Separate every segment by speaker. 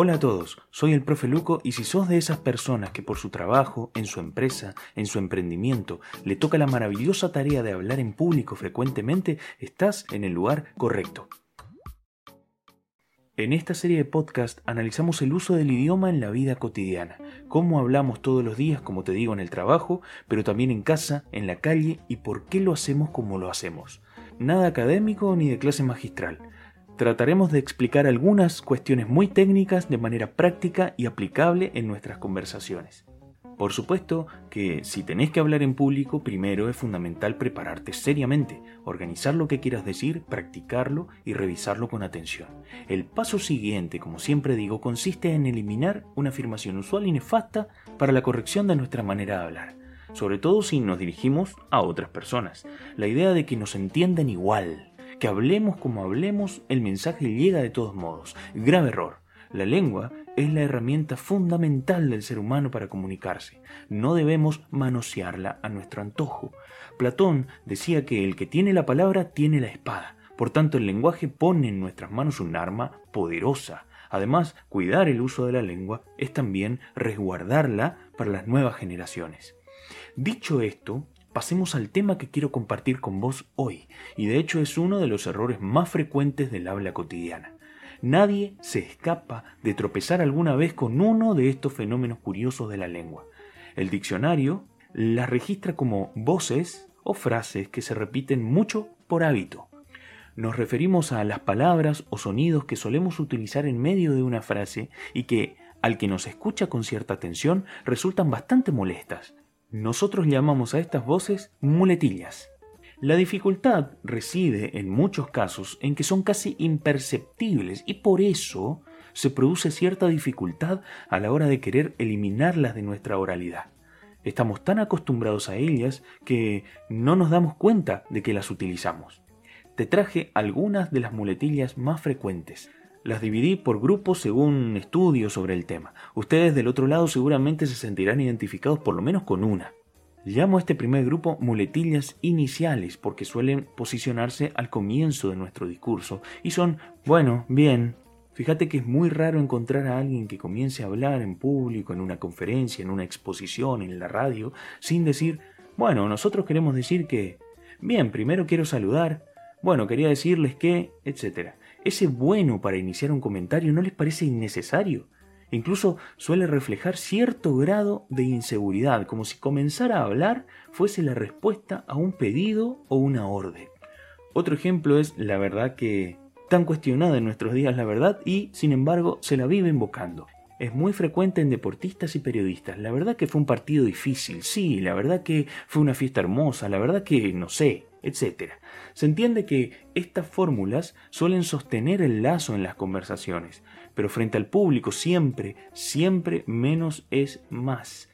Speaker 1: Hola a todos, soy el profe Luco y si sos de esas personas que por su trabajo, en su empresa, en su emprendimiento, le toca la maravillosa tarea de hablar en público frecuentemente, estás en el lugar correcto. En esta serie de podcast analizamos el uso del idioma en la vida cotidiana, cómo hablamos todos los días, como te digo, en el trabajo, pero también en casa, en la calle y por qué lo hacemos como lo hacemos. Nada académico ni de clase magistral trataremos de explicar algunas cuestiones muy técnicas de manera práctica y aplicable en nuestras conversaciones. Por supuesto que si tenés que hablar en público, primero es fundamental prepararte seriamente, organizar lo que quieras decir, practicarlo y revisarlo con atención. El paso siguiente, como siempre digo, consiste en eliminar una afirmación usual y nefasta para la corrección de nuestra manera de hablar, sobre todo si nos dirigimos a otras personas. La idea de que nos entiendan igual, que hablemos como hablemos, el mensaje llega de todos modos. Grave error. La lengua es la herramienta fundamental del ser humano para comunicarse. No debemos manosearla a nuestro antojo. Platón decía que el que tiene la palabra tiene la espada. Por tanto, el lenguaje pone en nuestras manos un arma poderosa. Además, cuidar el uso de la lengua es también resguardarla para las nuevas generaciones. Dicho esto, pasemos al tema que quiero compartir con vos hoy, y de hecho es uno de los errores más frecuentes del habla cotidiana. Nadie se escapa de tropezar alguna vez con uno de estos fenómenos curiosos de la lengua. El diccionario las registra como voces o frases que se repiten mucho por hábito. Nos referimos a las palabras o sonidos que solemos utilizar en medio de una frase y que, al que nos escucha con cierta atención, resultan bastante molestas, nosotros llamamos a estas voces muletillas. La dificultad reside en muchos casos en que son casi imperceptibles y por eso se produce cierta dificultad a la hora de querer eliminarlas de nuestra oralidad. Estamos tan acostumbrados a ellas que no nos damos cuenta de que las utilizamos. Te traje algunas de las muletillas más frecuentes, las dividí por grupos según estudios sobre el tema. Ustedes del otro lado seguramente se sentirán identificados por lo menos con una. Llamo a este primer grupo muletillas iniciales porque suelen posicionarse al comienzo de nuestro discurso y son, bueno, bien. Fíjate que es muy raro encontrar a alguien que comience a hablar en público, en una conferencia, en una exposición, en la radio, sin decir, bueno, nosotros queremos decir que, bien, primero quiero saludar, bueno, quería decirles que, etcétera. Ese bueno para iniciar un comentario no les parece innecesario. Incluso suele reflejar cierto grado de inseguridad, como si comenzar a hablar fuese la respuesta a un pedido o una orden. Otro ejemplo es la verdad que tan cuestionada en nuestros días la verdad y, sin embargo, se la vive invocando. Es muy frecuente en deportistas y periodistas. La verdad que fue un partido difícil, sí, la verdad que fue una fiesta hermosa, la verdad que no sé, etc. Se entiende que estas fórmulas suelen sostener el lazo en las conversaciones, pero frente al público siempre, siempre menos es más.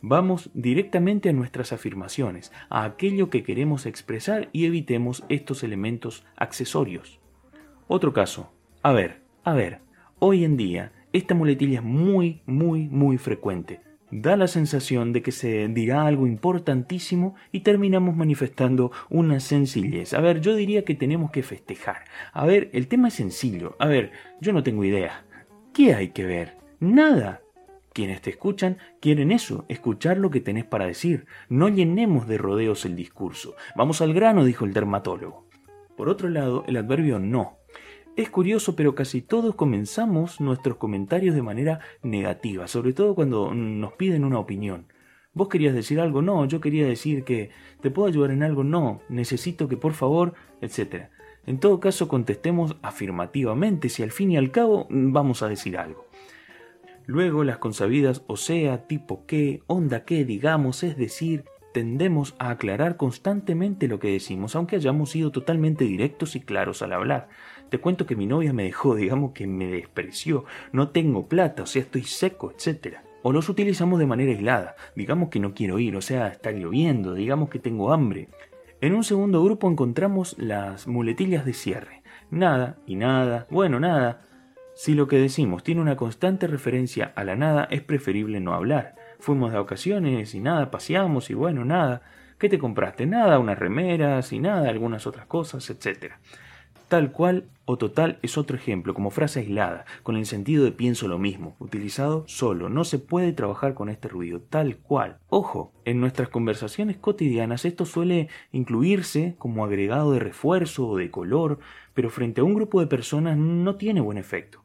Speaker 1: Vamos directamente a nuestras afirmaciones, a aquello que queremos expresar y evitemos estos elementos accesorios. Otro caso. A ver, a ver, hoy en día esta muletilla es muy, muy, muy frecuente da la sensación de que se dirá algo importantísimo y terminamos manifestando una sencillez. A ver, yo diría que tenemos que festejar. A ver, el tema es sencillo. A ver, yo no tengo idea. ¿Qué hay que ver? Nada. Quienes te escuchan quieren eso, escuchar lo que tenés para decir. No llenemos de rodeos el discurso. Vamos al grano, dijo el dermatólogo. Por otro lado, el adverbio no es curioso, pero casi todos comenzamos nuestros comentarios de manera negativa, sobre todo cuando nos piden una opinión. ¿Vos querías decir algo? No, yo quería decir que te puedo ayudar en algo, no, necesito que por favor, etc. En todo caso, contestemos afirmativamente si al fin y al cabo vamos a decir algo. Luego las consabidas o sea, tipo qué, onda qué, digamos, es decir, tendemos a aclarar constantemente lo que decimos, aunque hayamos sido totalmente directos y claros al hablar. Te cuento que mi novia me dejó, digamos que me despreció, no tengo plata, o sea, estoy seco, etc. O los utilizamos de manera aislada, digamos que no quiero ir, o sea, está lloviendo, digamos que tengo hambre. En un segundo grupo encontramos las muletillas de cierre. Nada y nada, bueno, nada. Si lo que decimos tiene una constante referencia a la nada, es preferible no hablar. Fuimos de ocasiones y nada, paseamos y bueno, nada. ¿Qué te compraste? Nada, unas remeras y nada, algunas otras cosas, etc. Tal cual o total es otro ejemplo, como frase aislada, con el sentido de pienso lo mismo, utilizado solo. No se puede trabajar con este ruido, tal cual. Ojo, en nuestras conversaciones cotidianas esto suele incluirse como agregado de refuerzo o de color, pero frente a un grupo de personas no tiene buen efecto.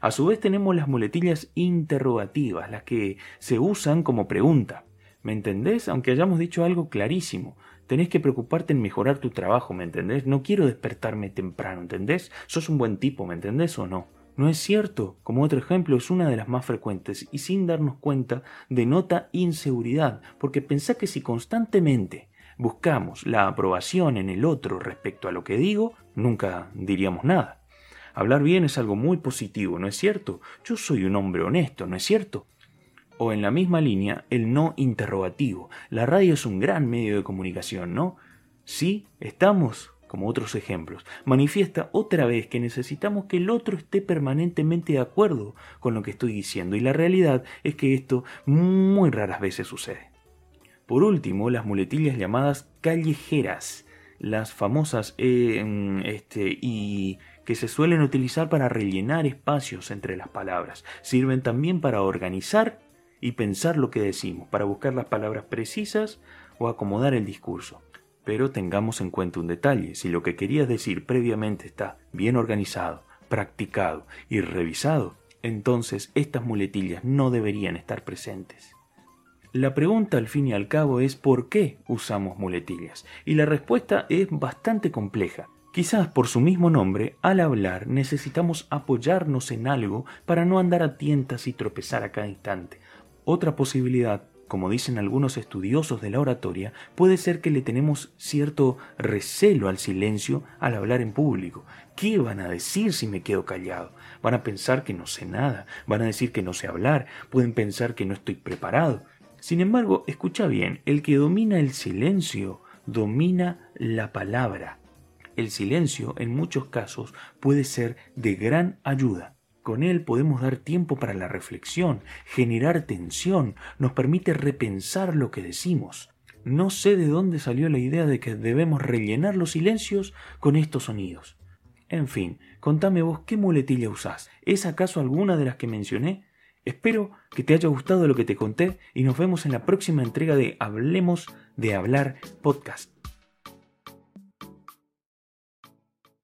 Speaker 1: A su vez tenemos las muletillas interrogativas, las que se usan como pregunta. ¿Me entendés? Aunque hayamos dicho algo clarísimo. Tenés que preocuparte en mejorar tu trabajo, ¿me entendés? No quiero despertarme temprano, ¿entendés? Sos un buen tipo, ¿me entendés o no? No es cierto. Como otro ejemplo, es una de las más frecuentes y sin darnos cuenta denota inseguridad, porque pensá que si constantemente buscamos la aprobación en el otro respecto a lo que digo, nunca diríamos nada. Hablar bien es algo muy positivo, ¿no es cierto? Yo soy un hombre honesto, ¿no es cierto? O en la misma línea, el no interrogativo. La radio es un gran medio de comunicación, ¿no? Sí, estamos, como otros ejemplos, manifiesta otra vez que necesitamos que el otro esté permanentemente de acuerdo con lo que estoy diciendo y la realidad es que esto muy raras veces sucede. Por último, las muletillas llamadas callejeras, las famosas eh, este, y que se suelen utilizar para rellenar espacios entre las palabras, sirven también para organizar y pensar lo que decimos, para buscar las palabras precisas o acomodar el discurso. Pero tengamos en cuenta un detalle, si lo que querías decir previamente está bien organizado, practicado y revisado, entonces estas muletillas no deberían estar presentes. La pregunta al fin y al cabo es ¿por qué usamos muletillas? Y la respuesta es bastante compleja. Quizás por su mismo nombre, al hablar necesitamos apoyarnos en algo para no andar a tientas y tropezar a cada instante, otra posibilidad, como dicen algunos estudiosos de la oratoria, puede ser que le tenemos cierto recelo al silencio al hablar en público. ¿Qué van a decir si me quedo callado? Van a pensar que no sé nada, van a decir que no sé hablar, pueden pensar que no estoy preparado. Sin embargo, escucha bien, el que domina el silencio domina la palabra. El silencio, en muchos casos, puede ser de gran ayuda. Con él podemos dar tiempo para la reflexión, generar tensión, nos permite repensar lo que decimos. No sé de dónde salió la idea de que debemos rellenar los silencios con estos sonidos. En fin, contame vos qué muletilla usás. ¿Es acaso alguna de las que mencioné? Espero que te haya gustado lo que te conté y nos vemos en la próxima entrega de Hablemos de Hablar Podcast.